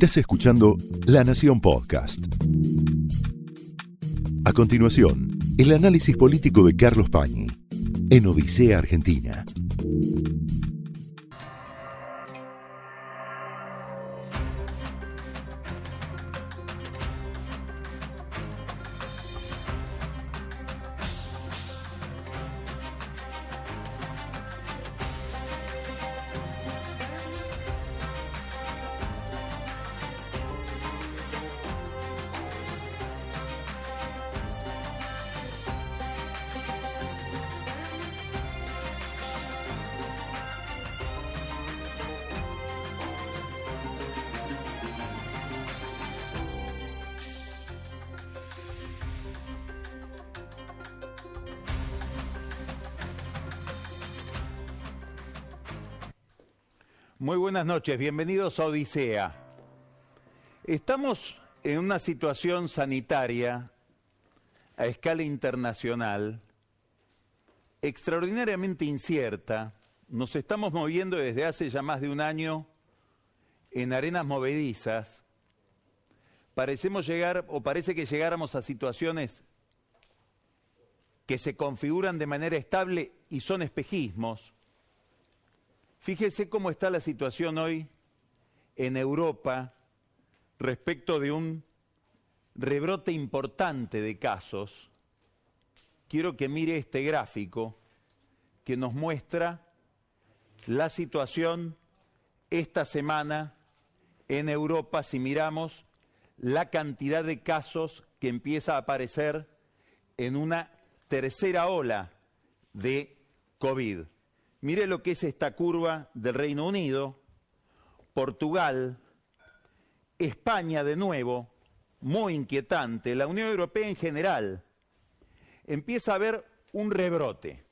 Estás escuchando La Nación Podcast. A continuación, el análisis político de Carlos Pañi en Odisea Argentina. Noches, bienvenidos a Odisea. Estamos en una situación sanitaria a escala internacional extraordinariamente incierta. Nos estamos moviendo desde hace ya más de un año en arenas movedizas. Parecemos llegar, o parece que llegáramos a situaciones que se configuran de manera estable y son espejismos Fíjese cómo está la situación hoy en Europa respecto de un rebrote importante de casos. Quiero que mire este gráfico que nos muestra la situación esta semana en Europa si miramos la cantidad de casos que empieza a aparecer en una tercera ola de COVID. Mire lo que es esta curva del Reino Unido, Portugal, España de nuevo, muy inquietante, la Unión Europea en general. Empieza a haber un rebrote.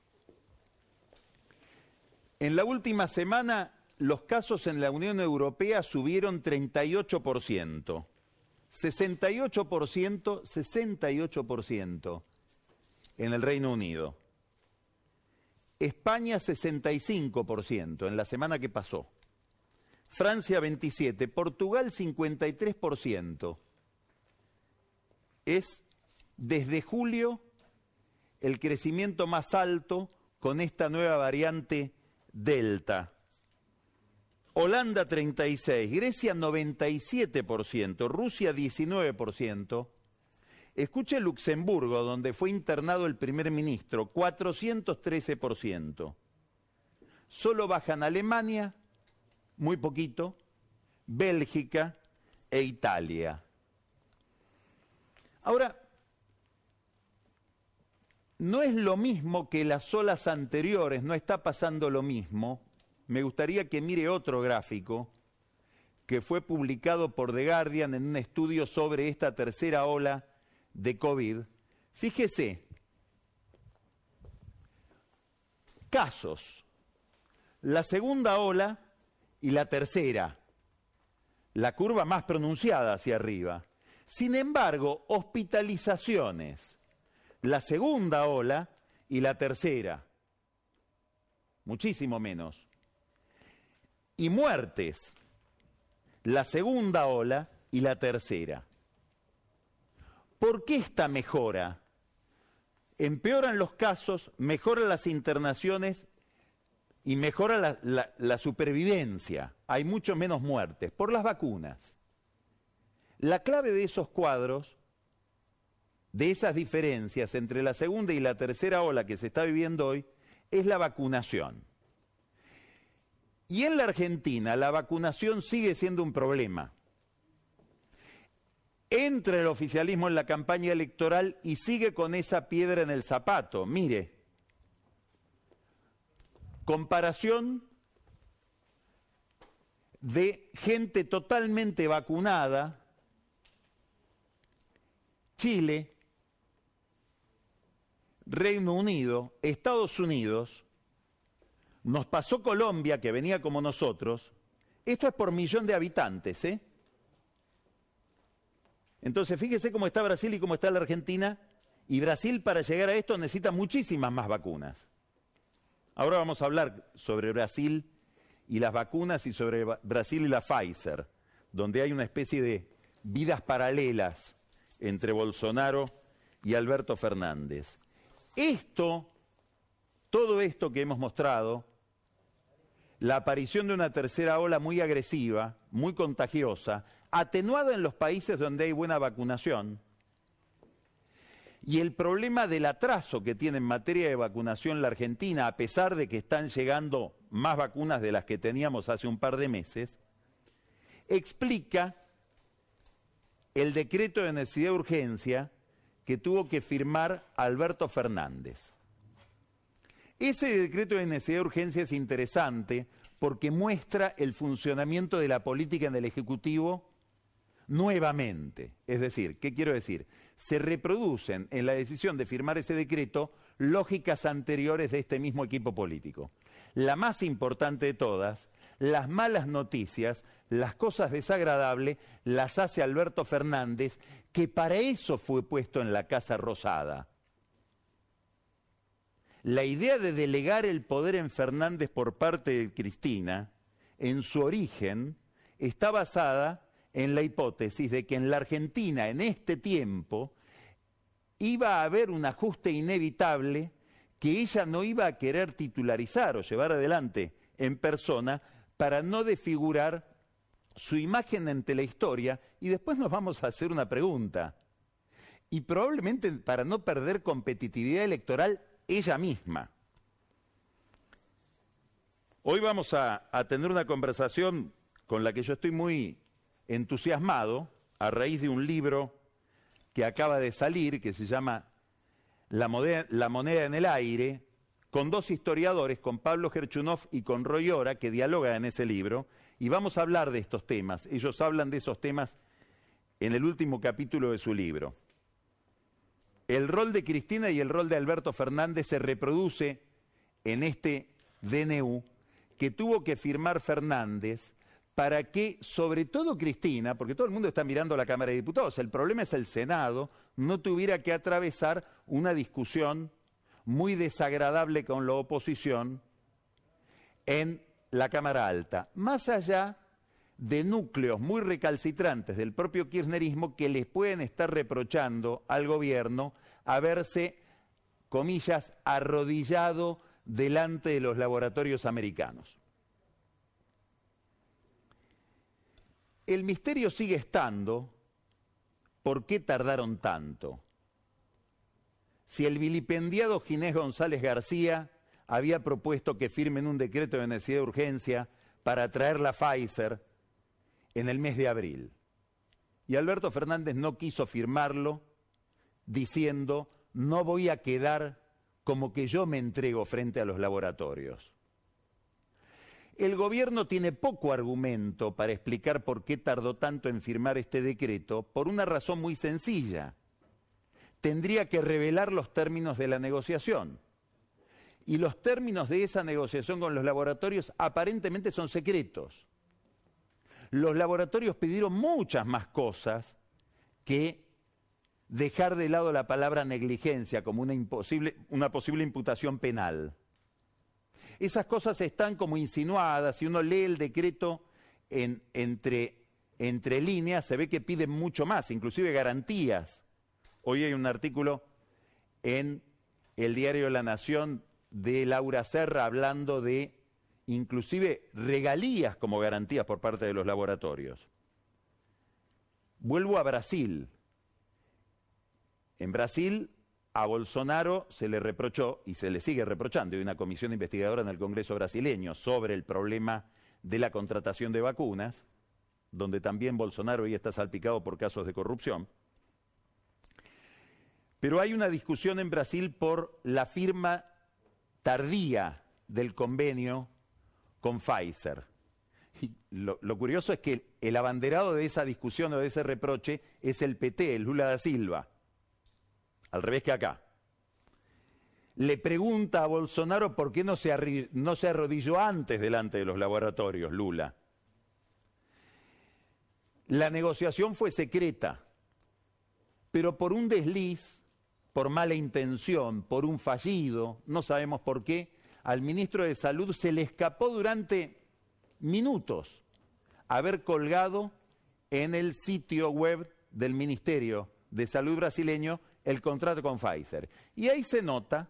En la última semana los casos en la Unión Europea subieron 38%, 68%, 68% en el Reino Unido. España 65% en la semana que pasó. Francia 27%, Portugal 53%. Es desde julio el crecimiento más alto con esta nueva variante Delta. Holanda 36, Grecia 97%, Rusia 19%, Escuche Luxemburgo, donde fue internado el primer ministro, 413%. Solo bajan Alemania, muy poquito, Bélgica e Italia. Ahora, no es lo mismo que las olas anteriores, no está pasando lo mismo. Me gustaría que mire otro gráfico que fue publicado por The Guardian en un estudio sobre esta tercera ola de COVID, fíjese, casos, la segunda ola y la tercera, la curva más pronunciada hacia arriba. Sin embargo, hospitalizaciones, la segunda ola y la tercera, muchísimo menos. Y muertes, la segunda ola y la tercera. ¿Por qué esta mejora? Empeoran los casos, mejoran las internaciones y mejora la, supervivencia. Hay mucho menos muertes por las vacunas. La clave de esos cuadros, de esas diferencias entre la segunda y la tercera ola que se está viviendo hoy, es la vacunación. Y en la Argentina la vacunación sigue siendo un problema entra el oficialismo en la campaña electoral y sigue con esa piedra en el zapato. Mire, comparación de gente totalmente vacunada, Chile, Reino Unido, Estados Unidos, nos pasó Colombia, que venía como nosotros, esto es por millón de habitantes, ¿eh? Entonces, fíjese cómo está Brasil y cómo está la Argentina. Y Brasil para llegar a esto necesita muchísimas más vacunas. Ahora vamos a hablar sobre Brasil y las vacunas y sobre Brasil y la Pfizer. donde hay una especie de vidas paralelas entre Bolsonaro y Alberto Fernández. Esto, todo esto que hemos mostrado, la aparición de una tercera ola muy agresiva, muy contagiosa, atenuada en los países donde hay buena vacunación, y el problema del atraso que tiene en materia de vacunación la Argentina, a pesar de que están llegando más vacunas de las que teníamos hace un par de meses, explica el decreto de necesidad de urgencia que tuvo que firmar Alberto Fernández. Ese decreto de necesidad de urgencia es interesante porque muestra el funcionamiento de la política en el Ejecutivo nuevamente. Es decir, ¿qué quiero decir? Se reproducen en la decisión de firmar ese decreto lógicas anteriores de este mismo equipo político. La más importante de todas, las malas noticias, las cosas desagradables, las hace Alberto Fernández, que para eso fue puesto en la Casa Rosada. La idea de delegar el poder en Fernández por parte de Cristina, en su origen, está basada en la hipótesis de que en la Argentina, en este tiempo, iba a haber un ajuste inevitable que ella no iba a querer titularizar o llevar adelante en persona para no desfigurar su imagen ante la historia y después nos vamos a hacer una pregunta. Y probablemente para no perder competitividad electoral ella misma. Hoy vamos a, a tener una conversación con la que yo estoy muy entusiasmado a raíz de un libro que acaba de salir, que se llama La, moneda, en el aire, con dos historiadores, con Pablo Gerchunov y con Roy Ora, que dialogan en ese libro, y vamos a hablar de estos temas. Ellos hablan de esos temas en el último capítulo de su libro. El rol de Cristina y el rol de Alberto Fernández se reproduce en este DNU que tuvo que firmar Fernández para que, sobre todo Cristina, porque todo el mundo está mirando la Cámara de Diputados, el problema es el Senado, no tuviera que atravesar una discusión muy desagradable con la oposición en la Cámara Alta, más allá de núcleos muy recalcitrantes del propio kirchnerismo que les pueden estar reprochando al gobierno haberse, comillas, arrodillado delante de los laboratorios americanos. El misterio sigue estando, ¿por qué tardaron tanto? Si el vilipendiado Ginés González García había propuesto que firmen un decreto de necesidad de urgencia para traer la Pfizer en el mes de abril. Y Alberto Fernández no quiso firmarlo diciendo, no voy a quedar como que yo me entrego frente a los laboratorios. El gobierno tiene poco argumento para explicar por qué tardó tanto en firmar este decreto, por una razón muy sencilla. Tendría que revelar los términos de la negociación. Y los términos de esa negociación con los laboratorios aparentemente son secretos. Los laboratorios pidieron muchas más cosas que dejar de lado la palabra negligencia como una, una posible imputación penal. Esas cosas están como insinuadas. Si uno lee el decreto entre, entre líneas, se ve que piden mucho más, inclusive garantías. Hoy hay un artículo en el diario La Nación de Laura Serra hablando de inclusive regalías como garantías por parte de los laboratorios. Vuelvo a Brasil. En Brasil a Bolsonaro se le reprochó y se le sigue reprochando, hay una comisión investigadora en el Congreso brasileño sobre el problema de la contratación de vacunas, donde también Bolsonaro hoy está salpicado por casos de corrupción. Pero hay una discusión en Brasil por la firma tardía del convenio con Pfizer. Y lo, lo, curioso es que el abanderado de esa discusión o de ese reproche es el PT, el Lula da Silva al revés que acá. Le pregunta a Bolsonaro por qué no se, arrodilló antes delante de los laboratorios, Lula. La negociación fue secreta, pero por un desliz, por mala intención, por un fallido, no sabemos por qué, al ministro de Salud se le escapó durante minutos haber colgado en el sitio web del Ministerio de Salud brasileño el contrato con Pfizer. Y ahí se nota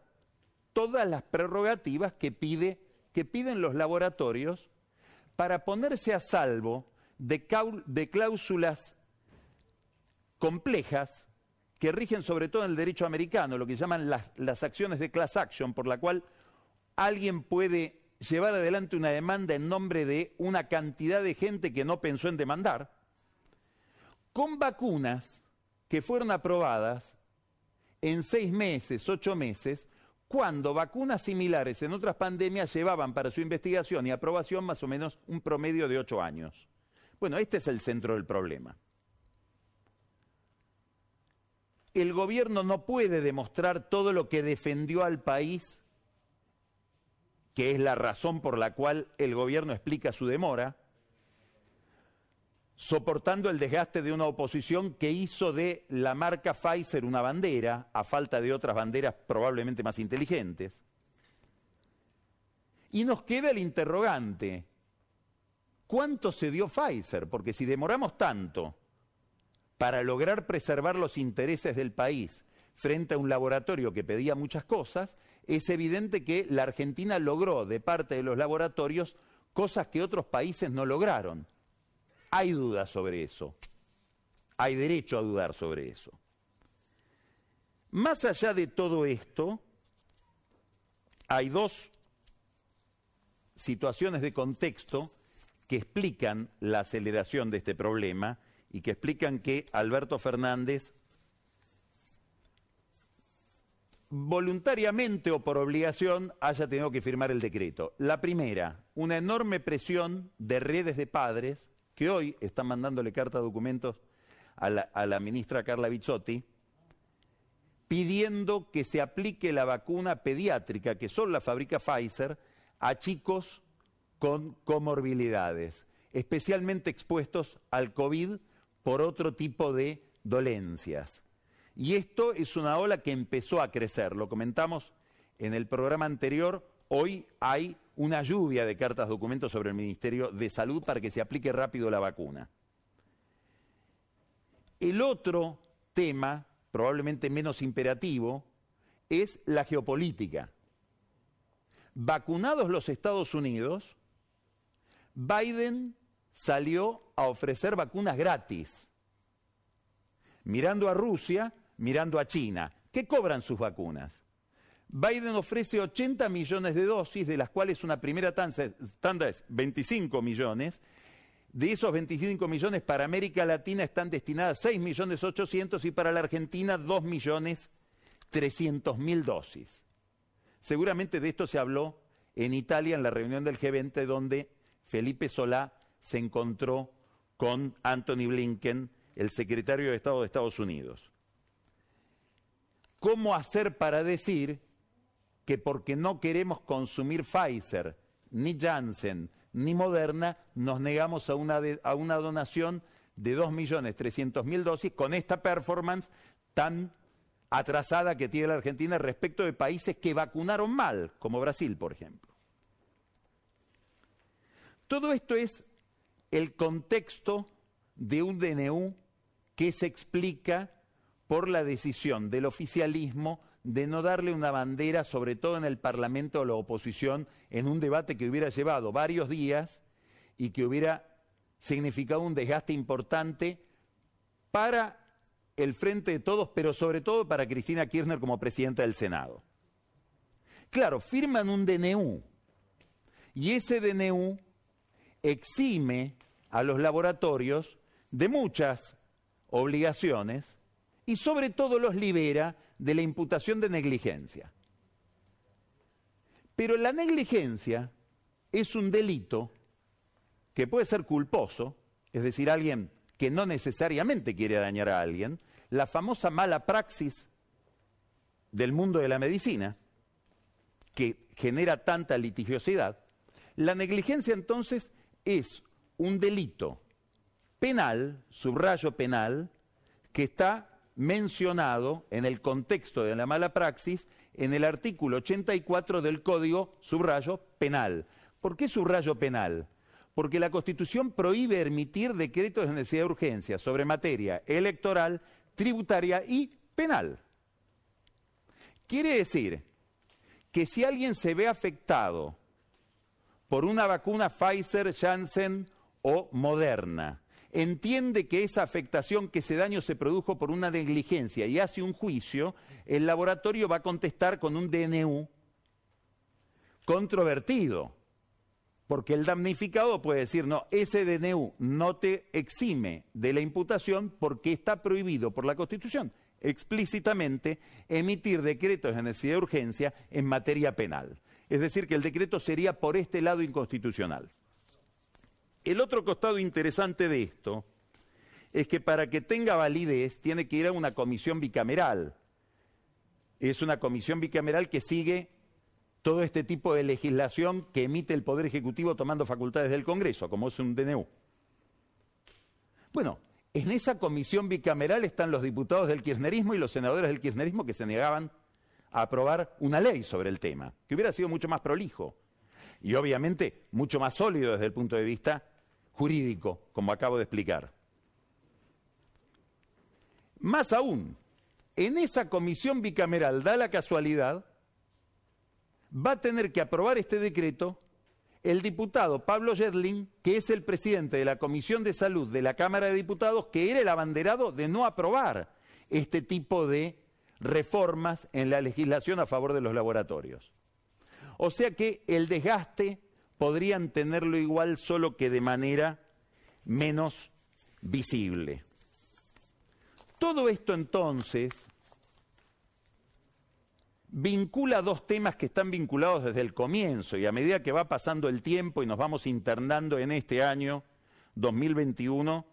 todas las prerrogativas que, pide, que piden los laboratorios para ponerse a salvo de, cláusulas complejas que rigen sobre todo en el derecho americano, lo que llaman las, acciones de class action, por la cual alguien puede llevar adelante una demanda en nombre de una cantidad de gente que no pensó en demandar, con vacunas que fueron aprobadas en seis meses, ocho meses, cuando vacunas similares en otras pandemias llevaban para su investigación y aprobación más o menos un promedio de ocho años. Bueno, este es el centro del problema. El gobierno no puede demostrar todo lo que defendió al país, que es la razón por la cual el gobierno explica su demora, soportando el desgaste de una oposición que hizo de la marca Pfizer una bandera, a falta de otras banderas probablemente más inteligentes. Y nos queda el interrogante, ¿cuánto se dio Pfizer? Porque si demoramos tanto para lograr preservar los intereses del país frente a un laboratorio que pedía muchas cosas, es evidente que la Argentina logró de parte de los laboratorios cosas que otros países no lograron. Hay dudas sobre eso. Hay derecho a dudar sobre eso. Más allá de todo esto, hay dos situaciones de contexto que explican la aceleración de este problema y que explican que Alberto Fernández voluntariamente o por obligación haya tenido que firmar el decreto. La primera, una enorme presión de redes de padres que hoy están mandándole carta de documentos a la, ministra Carla Bizzotti, pidiendo que se aplique la vacuna pediátrica, que solo la fabrica Pfizer, a chicos con comorbilidades, especialmente expuestos al COVID por otro tipo de dolencias. Y esto es una ola que empezó a crecer, lo comentamos en el programa anterior, hoy hay una lluvia de cartas documentos sobre el Ministerio de Salud para que se aplique rápido la vacuna. El otro tema, probablemente menos imperativo, es la geopolítica. Vacunados los Estados Unidos, Biden salió a ofrecer vacunas gratis, mirando a Rusia, mirando a China. ¿Qué cobran sus vacunas? Biden ofrece 80 millones de dosis, de las cuales una primera tanda es 25 millones. De esos 25 millones para América Latina están destinadas 6 millones 800 y para la Argentina 2 millones 300 mil dosis. Seguramente de esto se habló en Italia en la reunión del G20 donde Felipe Solá se encontró con Anthony Blinken, el secretario de Estado de Estados Unidos. ¿Cómo hacer para decir que porque no queremos consumir Pfizer, ni Janssen, ni Moderna, nos negamos a una, a una donación de 2.300.000 dosis con esta performance tan atrasada que tiene la Argentina respecto de países que vacunaron mal, como Brasil, por ejemplo. Todo esto es el contexto de un DNU que se explica por la decisión del oficialismo de no darle una bandera, sobre todo en el Parlamento o la oposición, en un debate que hubiera llevado varios días y que hubiera significado un desgaste importante para el frente de todos, pero sobre todo para Cristina Kirchner como presidenta del Senado. Claro, firman un DNU y ese DNU exime a los laboratorios de muchas obligaciones y sobre todo los libera de la imputación de negligencia. Pero la negligencia es un delito que puede ser culposo, es decir, alguien que no necesariamente quiere dañar a alguien, la famosa mala praxis del mundo de la medicina, que genera tanta litigiosidad, la negligencia entonces es un delito penal, subrayo penal, que está mencionado en el contexto de la mala praxis en el artículo 84 del Código Subrayo Penal. ¿Por qué subrayo penal? porque la Constitución prohíbe emitir decretos de necesidad de urgencia sobre materia electoral, tributaria y penal. Quiere decir que si alguien se ve afectado por una vacuna Pfizer, Janssen o Moderna, entiende que esa afectación, que ese daño se produjo por una negligencia y hace un juicio, el laboratorio va a contestar con un DNU controvertido. Porque el damnificado puede decir, no, ese DNU no te exime de la imputación porque está prohibido por la Constitución explícitamente emitir decretos de necesidad de urgencia en materia penal. Es decir, que el decreto sería por este lado inconstitucional. El otro costado interesante de esto es que para que tenga validez tiene que ir a una comisión bicameral. Es una comisión bicameral que sigue todo este tipo de legislación que emite el Poder Ejecutivo tomando facultades del Congreso, como es un DNU. Bueno, en esa comisión bicameral están los diputados del kirchnerismo y los senadores del kirchnerismo que se negaban a aprobar una ley sobre el tema, que hubiera sido mucho más prolijo y obviamente mucho más sólido desde el punto de vista jurídico, como acabo de explicar. Más aún, en esa comisión bicameral da la casualidad, va a tener que aprobar este decreto el diputado Pablo Yedlin, que es el presidente de la Comisión de Salud de la Cámara de Diputados, que era el abanderado de no aprobar este tipo de reformas en la legislación a favor de los laboratorios. O sea que el desgaste podrían tenerlo igual, solo que de manera menos visible. Todo esto entonces vincula dos temas que están vinculados desde el comienzo y a medida que va pasando el tiempo y nos vamos internando en este año 2021,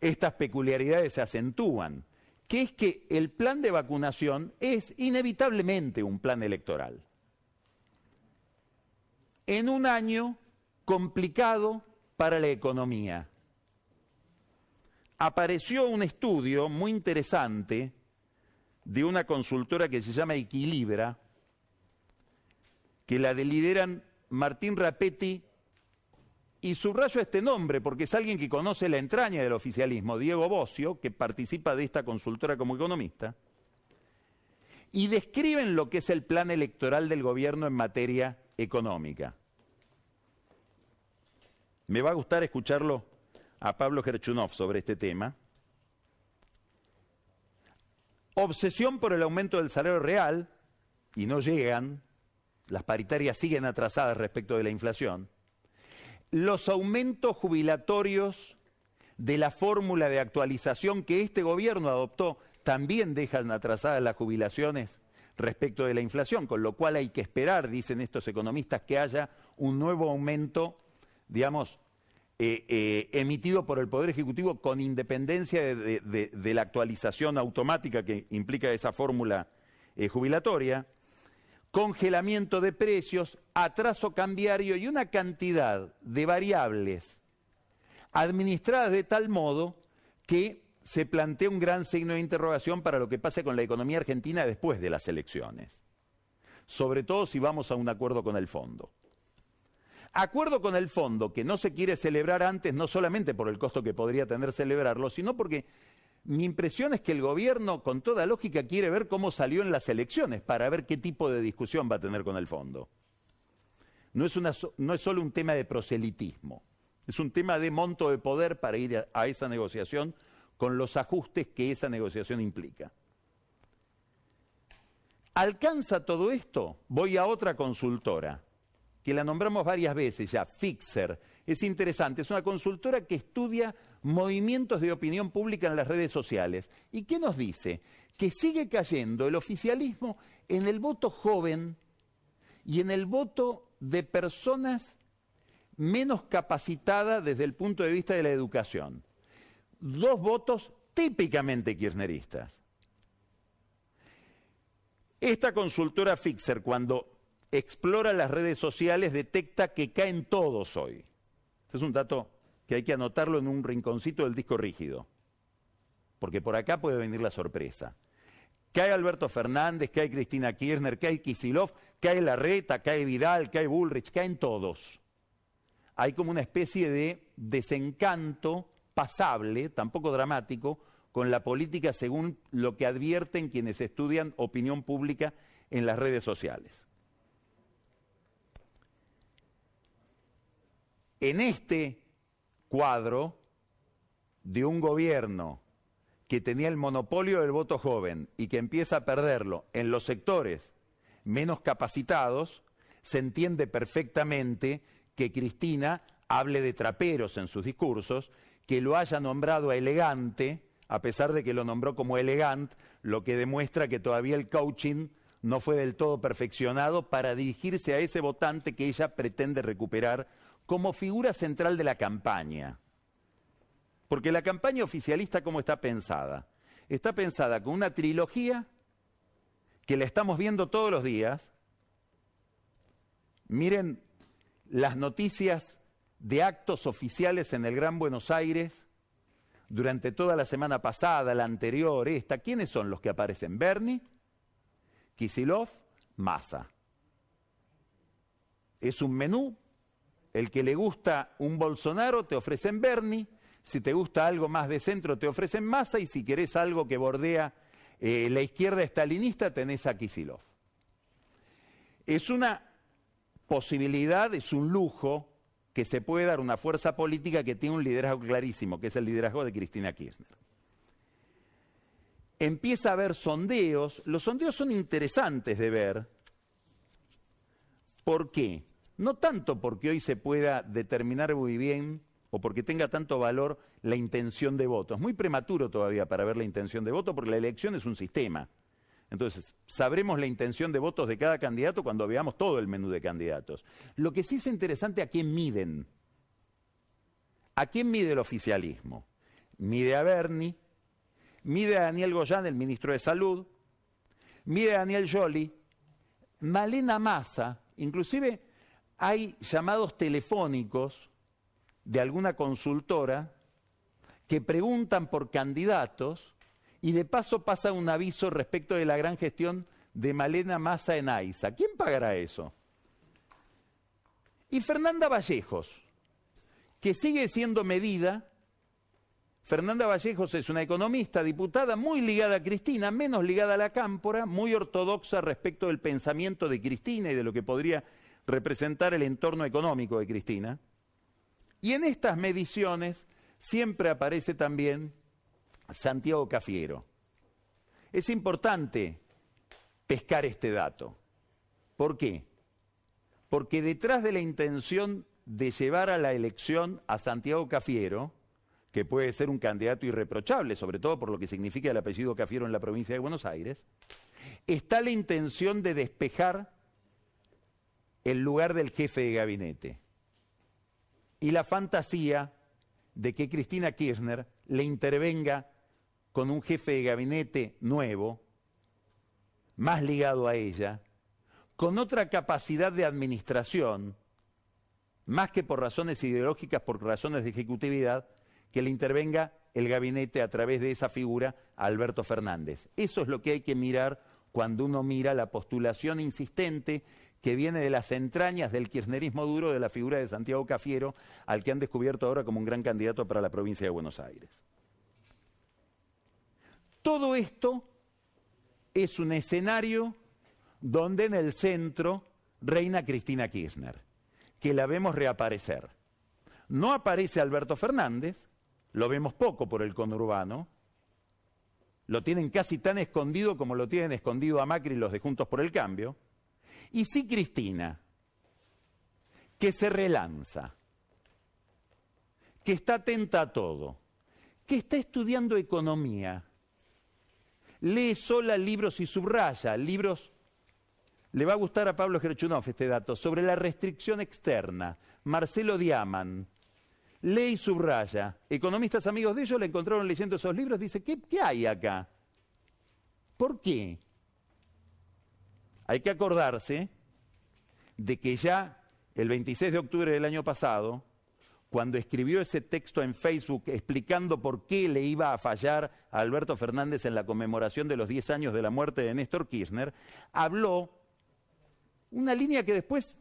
estas peculiaridades se acentúan, que es que el plan de vacunación es inevitablemente un plan electoral. En un año complicado para la economía. Apareció un estudio muy interesante de una consultora que se llama Equilibra, que la delideran Martín Rapetti, y subrayo este nombre porque es alguien que conoce la entraña del oficialismo, Diego Bocio, que participa de esta consultora como economista, y describen lo que es el plan electoral del gobierno en materia económica. Me va a gustar escucharlo a Pablo Gerchunov sobre este tema. Obsesión por el aumento del salario real, y no llegan, las paritarias siguen atrasadas respecto de la inflación. Los aumentos jubilatorios de la fórmula de actualización que este gobierno adoptó también dejan atrasadas las jubilaciones respecto de la inflación, con lo cual hay que esperar, dicen estos economistas, que haya un nuevo aumento, digamos, eh, eh, emitido por el Poder Ejecutivo con independencia de, la actualización automática que implica esa fórmula eh, jubilatoria, congelamiento de precios, atraso cambiario y una cantidad de variables administradas de tal modo que se plantea un gran signo de interrogación para lo que pase con la economía argentina después de las elecciones, sobre todo si vamos a un acuerdo con el fondo. Acuerdo con el fondo que no se quiere celebrar antes, no solamente por el costo que podría tener celebrarlo, sino porque mi impresión es que el gobierno, con toda lógica, quiere ver cómo salió en las elecciones para ver qué tipo de discusión va a tener con el fondo. No es, solo un tema de proselitismo, es un tema de monto de poder para ir a esa negociación con los ajustes que esa negociación implica. ¿Alcanza todo esto? Voy a otra consultora que la nombramos varias veces ya, Fixer. Es interesante, es una consultora que estudia movimientos de opinión pública en las redes sociales. ¿Y qué nos dice? Que sigue cayendo el oficialismo en el voto joven y en el voto de personas menos capacitadas desde el punto de vista de la educación. Dos votos típicamente kirchneristas. Esta consultora Fixer, cuando explora las redes sociales, detecta que caen todos hoy. Este es un dato que hay que anotarlo en un rinconcito del disco rígido, porque por acá puede venir la sorpresa. Cae Alberto Fernández, cae Cristina Kirchner, cae Kisilov, cae Larreta, cae Vidal, cae Bullrich, caen todos. hay como una especie de desencanto pasable, tampoco dramático, con la política según lo que advierten quienes estudian opinión pública en las redes sociales. En este cuadro de un gobierno que tenía el monopolio del voto joven y que empieza a perderlo en los sectores menos capacitados, se entiende perfectamente que Cristina hable de traperos en sus discursos, que lo haya nombrado elegante, a pesar de que lo nombró como elegante, lo que demuestra que todavía el coaching no fue del todo perfeccionado para dirigirse a ese votante que ella pretende recuperar como figura central de la campaña. Porque la campaña oficialista, ¿cómo está pensada? Está pensada con una trilogía que la estamos viendo todos los días. Miren las noticias de actos oficiales en el Gran Buenos Aires durante toda la semana pasada, la anterior, esta. ¿Quiénes son los que aparecen? Bernie, Kisilov, Massa. Es un menú. El que le gusta un Bolsonaro te ofrecen Bernie. Si te gusta algo más de centro te ofrecen Massa. Y si querés algo que bordea eh, la izquierda estalinista tenés a Kisilov. Es una posibilidad, es un lujo que se puede dar una fuerza política que tiene un liderazgo clarísimo, que es el liderazgo de Cristina Kirchner. Empieza a haber sondeos, los sondeos son interesantes de ver. ¿Por qué? No tanto porque hoy se pueda determinar muy bien o porque tenga tanto valor la intención de voto. Es muy prematuro todavía para ver la intención de voto porque la elección es un sistema. Entonces, sabremos la intención de votos de cada candidato cuando veamos todo el menú de candidatos. Lo que sí es interesante a quién miden. ¿A quién mide el oficialismo? Mide a Bernie, mide a Daniel Goyán, el ministro de Salud, mide a Daniel Joly, Malena Massa, inclusive hay llamados telefónicos de alguna consultora que preguntan por candidatos y de paso pasa un aviso respecto de la gran gestión de Malena Massa en AISA. ¿Quién pagará eso? Y Fernanda Vallejos, que sigue siendo medida. Fernanda Vallejos es una economista, diputada, muy ligada a Cristina, menos ligada a la cámpora, muy ortodoxa respecto del pensamiento de Cristina y de lo que podría representar el entorno económico de Cristina. Y en estas mediciones siempre aparece también Santiago Cafiero. Es importante pescar este dato. ¿Por qué? Porque detrás de la intención de llevar a la elección a Santiago Cafiero, que puede ser un candidato irreprochable, sobre todo por lo que significa el apellido Cafiero en la provincia de Buenos Aires, está la intención de despejar el lugar del jefe de gabinete y la fantasía de que Cristina Kirchner le intervenga con un jefe de gabinete nuevo, más ligado a ella, con otra capacidad de administración, más que por razones ideológicas, por razones de ejecutividad, que le intervenga el gabinete a través de esa figura a Alberto Fernández. Eso es lo que hay que mirar cuando uno mira la postulación insistente que viene de las entrañas del kirchnerismo duro de la figura de Santiago Cafiero, al que han descubierto ahora como un gran candidato para la provincia de Buenos Aires. Todo esto es un escenario donde en el centro reina Cristina Kirchner, que la vemos reaparecer. No aparece Alberto Fernández, lo vemos poco por el conurbano, lo tienen casi tan escondido como lo tienen escondido a Macri los de Juntos por el Cambio, y sí Cristina, que se relanza, que está atenta a todo, que está estudiando economía, lee sola libros y subraya, libros, le va a gustar a Pablo Gerchunov este dato, sobre la restricción externa, Marcelo Diaman, lee y subraya. Economistas amigos de ellos le encontraron leyendo esos libros, dice, ¿qué, qué hay acá? ¿Por qué? Hay que acordarse de que ya el 26 de octubre del año pasado, cuando escribió ese texto en Facebook explicando por qué le iba a fallar a Alberto Fernández en la conmemoración de los 10 años de la muerte de Néstor Kirchner, habló una línea que después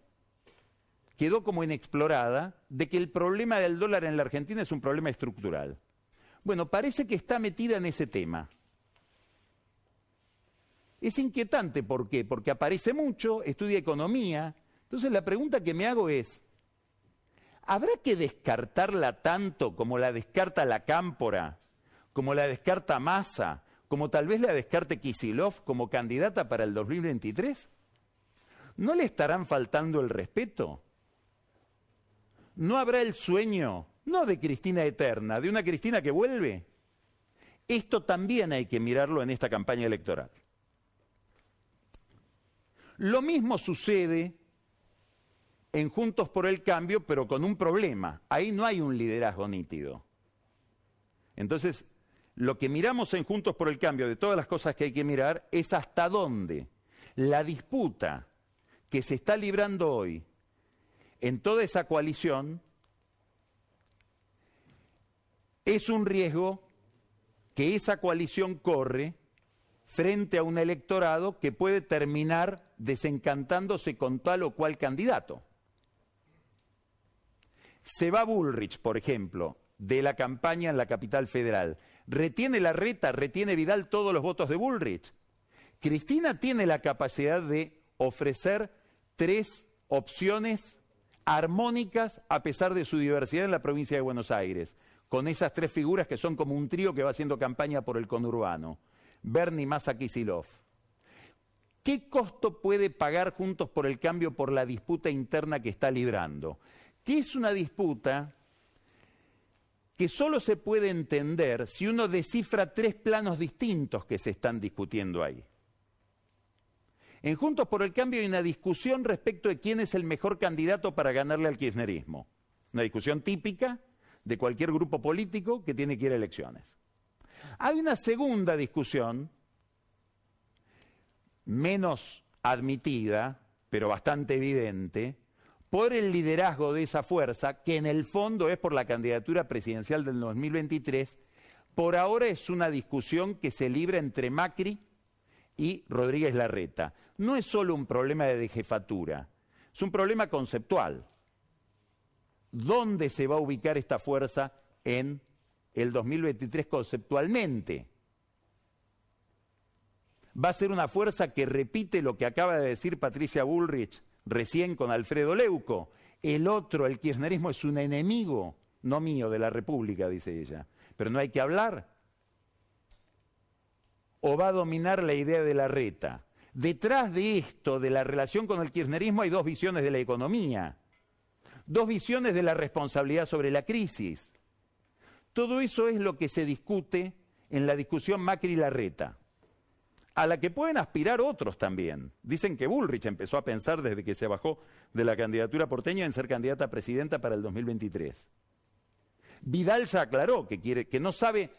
quedó como inexplorada de que el problema del dólar en la Argentina es un problema estructural. Bueno, parece que está metida en ese tema. Es inquietante, ¿por qué? Porque aparece mucho, estudia economía. Entonces la pregunta que me hago es, ¿habrá que descartarla tanto como la descarta la Cámpora, como la descarta Massa, como tal vez la descarte Kisilov como candidata para el 2023? ¿No le estarán faltando el respeto? ¿No habrá el sueño, no de Cristina eterna, de una Cristina que vuelve? Esto también hay que mirarlo en esta campaña electoral. Lo mismo sucede en Juntos por el Cambio, pero con un problema. Ahí no hay un liderazgo nítido. Entonces, lo que miramos en Juntos por el Cambio, de todas las cosas que hay que mirar, es hasta dónde la disputa que se está librando hoy en toda esa coalición es un riesgo que esa coalición corre frente a un electorado que puede terminar desencantándose con tal o cual candidato. Se va Bullrich, por ejemplo, de la campaña en la capital federal. Retiene la reta, retiene Vidal todos los votos de Bullrich. Cristina tiene la capacidad de ofrecer tres opciones armónicas a pesar de su diversidad en la provincia de Buenos Aires, con esas tres figuras que son como un trío que va haciendo campaña por el conurbano. Bernie Massa Kisilov. ¿Qué costo puede pagar Juntos por el Cambio por la disputa interna que está librando? Que es una disputa que solo se puede entender si uno descifra tres planos distintos que se están discutiendo ahí. En Juntos por el Cambio hay una discusión respecto de quién es el mejor candidato para ganarle al kirchnerismo. Una discusión típica de cualquier grupo político que tiene que ir a elecciones. Hay una segunda discusión, menos admitida, pero bastante evidente, por el liderazgo de esa fuerza, que en el fondo es por la candidatura presidencial del 2023. Por ahora es una discusión que se libra entre Macri y Rodríguez Larreta. No es solo un problema de jefatura, es un problema conceptual. ¿Dónde se va a ubicar esta fuerza en el 2023 conceptualmente. Va a ser una fuerza que repite lo que acaba de decir Patricia Bullrich recién con Alfredo Leuco. El otro, el kirchnerismo, es un enemigo, no mío, de la República, dice ella. Pero no hay que hablar. O va a dominar la idea de la reta. Detrás de esto, de la relación con el kirchnerismo, hay dos visiones de la economía, dos visiones de la responsabilidad sobre la crisis. Todo eso es lo que se discute en la discusión Macri-Larreta, a la que pueden aspirar otros también. Dicen que Bullrich empezó a pensar desde que se bajó de la candidatura porteña en ser candidata a presidenta para el 2023. Vidal ya aclaró que, quiere, que no sabe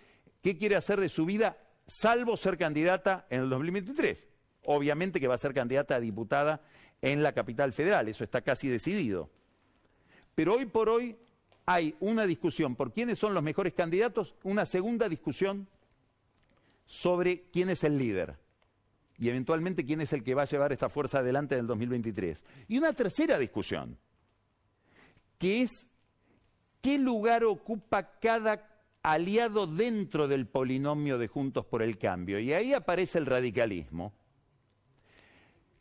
qué quiere hacer de su vida salvo ser candidata en el 2023. Obviamente que va a ser candidata a diputada en la capital federal, eso está casi decidido. Pero hoy por hoy hay una discusión por quiénes son los mejores candidatos, una segunda discusión sobre quién es el líder y eventualmente quién es el que va a llevar esta fuerza adelante en el 2023. Y una tercera discusión, que es qué lugar ocupa cada aliado dentro del polinomio de Juntos por el Cambio. Y ahí aparece el radicalismo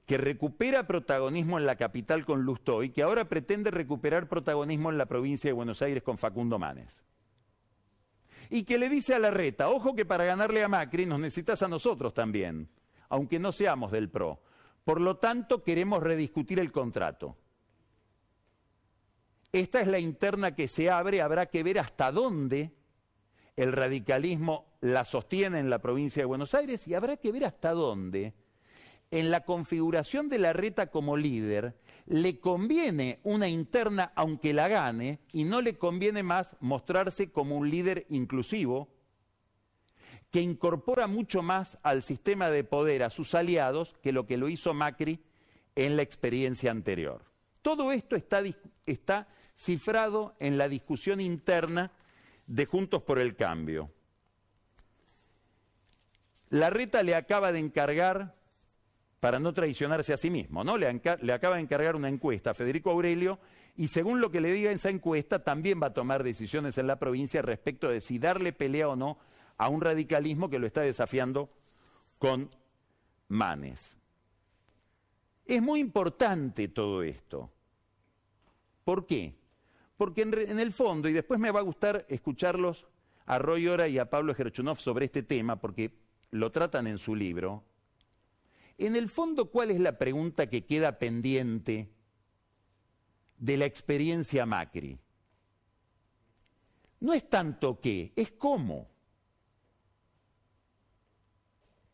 que recupera protagonismo en la capital con Lustoy, que ahora pretende recuperar protagonismo en la provincia de Buenos Aires con Facundo Manes. Y que le dice a la reta, ojo que para ganarle a Macri nos necesitas a nosotros también, aunque no seamos del PRO. Por lo tanto, queremos rediscutir el contrato. Esta es la interna que se abre, habrá que ver hasta dónde el radicalismo la sostiene en la provincia de Buenos Aires y habrá que ver hasta dónde en la configuración de la reta como líder, le conviene una interna aunque la gane y no le conviene más mostrarse como un líder inclusivo que incorpora mucho más al sistema de poder a sus aliados que lo que lo hizo Macri en la experiencia anterior. Todo esto está, está cifrado en la discusión interna de Juntos por el Cambio. La reta le acaba de encargar para no traicionarse a sí mismo, ¿no? Le, acaba de encargar una encuesta a Federico Aurelio Y según lo que le diga esa encuesta, también va a tomar decisiones en la provincia respecto de si darle pelea o no a un radicalismo que lo está desafiando con manes. Es muy importante todo esto. ¿Por qué? Porque en, el fondo, y después me va a gustar escucharlos a Roy Ora y a Pablo Gerchunov sobre este tema, porque lo tratan en su libro. En el fondo, ¿cuál es la pregunta que queda pendiente de la experiencia Macri? No es tanto qué, es cómo.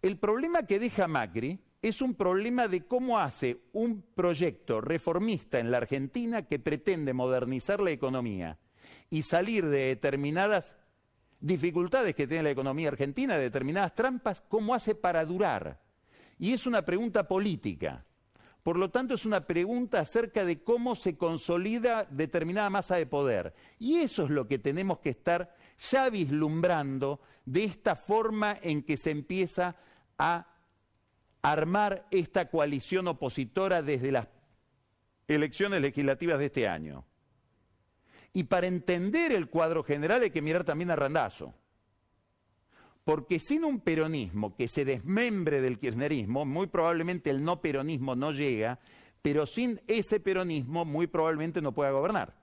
El problema que deja Macri es un problema de cómo hace un proyecto reformista en la Argentina que pretende modernizar la economía y salir de determinadas dificultades que tiene la economía argentina, de determinadas trampas, cómo hace para durar. Y es una pregunta política. Por lo tanto, es una pregunta acerca de cómo se consolida determinada masa de poder. Y eso es lo que tenemos que estar ya vislumbrando de esta forma en que se empieza a armar esta coalición opositora desde las elecciones legislativas de este año. Y para entender el cuadro general hay que mirar también a Randazo. Porque sin un peronismo que se desmembre del kirchnerismo, muy probablemente el no peronismo no llega, pero sin ese peronismo muy probablemente no pueda gobernar.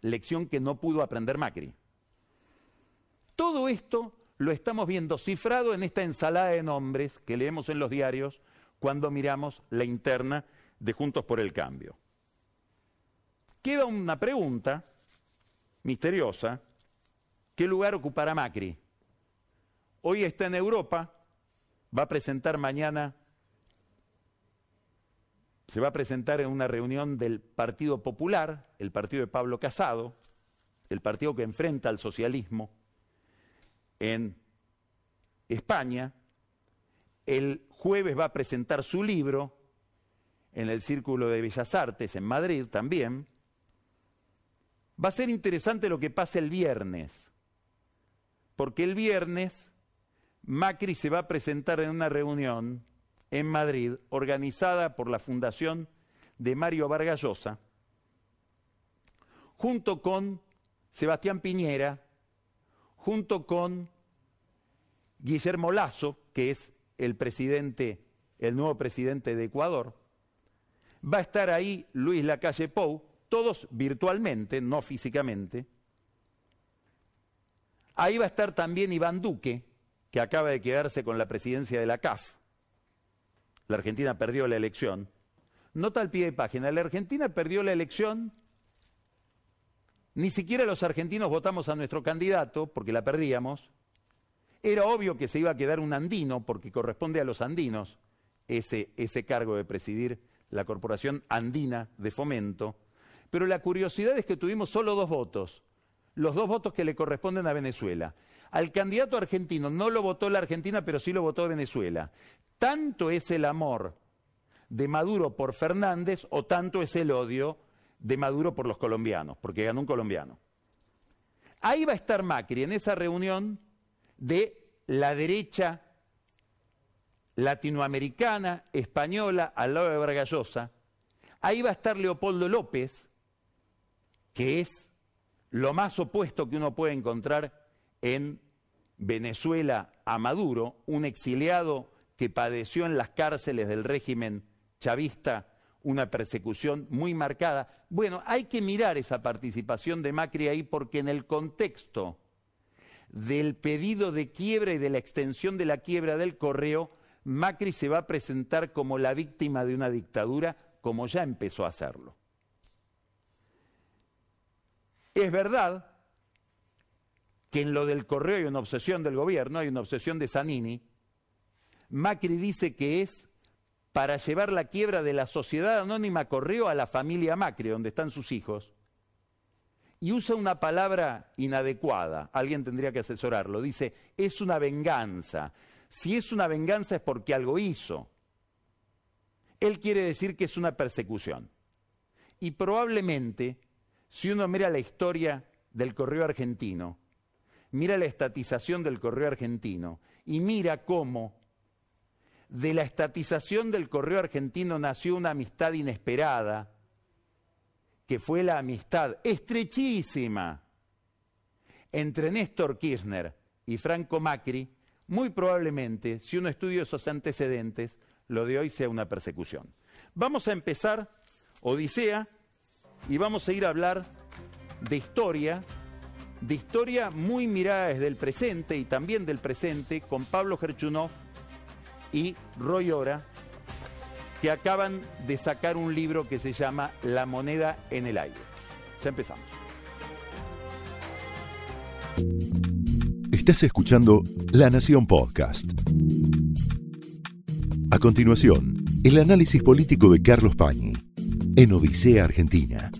Lección que no pudo aprender Macri. Todo esto lo estamos viendo cifrado en esta ensalada de nombres que leemos en los diarios cuando miramos la interna de Juntos por el Cambio. Queda una pregunta misteriosa, ¿qué lugar ocupará Macri? Hoy está en Europa, va a presentar mañana, se va a presentar en una reunión del Partido Popular, el partido de Pablo Casado, el partido que enfrenta al socialismo en España. El jueves va a presentar su libro en el Círculo de Bellas Artes en Madrid también. Va a ser interesante lo que pase el viernes, porque el viernes Macri se va a presentar en una reunión en Madrid organizada por la Fundación de Mario Vargallosa, junto con Sebastián Piñera, junto con Guillermo Lazo, que es el presidente, el nuevo presidente de Ecuador. Va a estar ahí Luis Lacalle Pou, todos virtualmente, no físicamente. Ahí va a estar también Iván Duque, que acaba de quedarse con la presidencia de la CAF. La Argentina perdió la elección. Nota al pie de página, la Argentina perdió la elección ni siquiera los argentinos votamos a nuestro candidato porque la perdíamos. Era obvio que se iba a quedar un andino porque corresponde a los andinos ese, ese cargo de presidir la Corporación Andina de Fomento. Pero la curiosidad es que tuvimos solo dos votos, los dos votos que le corresponden a Venezuela. Al candidato argentino no lo votó la Argentina, pero sí lo votó Venezuela. Tanto es el amor de Maduro por Fernández o tanto es el odio de Maduro por los colombianos, porque ganó un colombiano. Ahí va a estar Macri en esa reunión de la derecha latinoamericana, española, al lado de Vargallosa. Ahí va a estar Leopoldo López, que es lo más opuesto que uno puede encontrar en Venezuela a Maduro, un exiliado que padeció en las cárceles del régimen chavista una persecución muy marcada. Bueno, hay que mirar esa participación de Macri ahí porque en el contexto del pedido de quiebra y de la extensión de la quiebra del correo, Macri se va a presentar como la víctima de una dictadura, como ya empezó a hacerlo. Es verdad que en lo del correo hay una obsesión del gobierno, hay una obsesión de Zanini. Macri dice que es para llevar la quiebra de la sociedad anónima Correo a la familia Macri, donde están sus hijos, y usa una palabra inadecuada, alguien tendría que asesorarlo, dice, es una venganza. Si es una venganza es porque algo hizo. Él quiere decir que es una persecución. Y probablemente, si uno mira la historia del correo argentino, mira la estatización del correo argentino y mira cómo de la estatización del correo argentino nació una amistad inesperada que fue la amistad estrechísima entre Néstor Kirchner y Franco Macri, muy probablemente, si uno estudia esos antecedentes, lo de hoy sea una persecución. Vamos a empezar Odisea y vamos a ir a hablar de historia, de historia muy mirada desde el presente y también del presente con Pablo Gerchunov y Roy Ora, que acaban de sacar un libro que se llama La moneda en el aire. Ya empezamos. Estás escuchando La Nación Podcast. A continuación, el análisis político de Carlos Pañi en Odisea Argentina.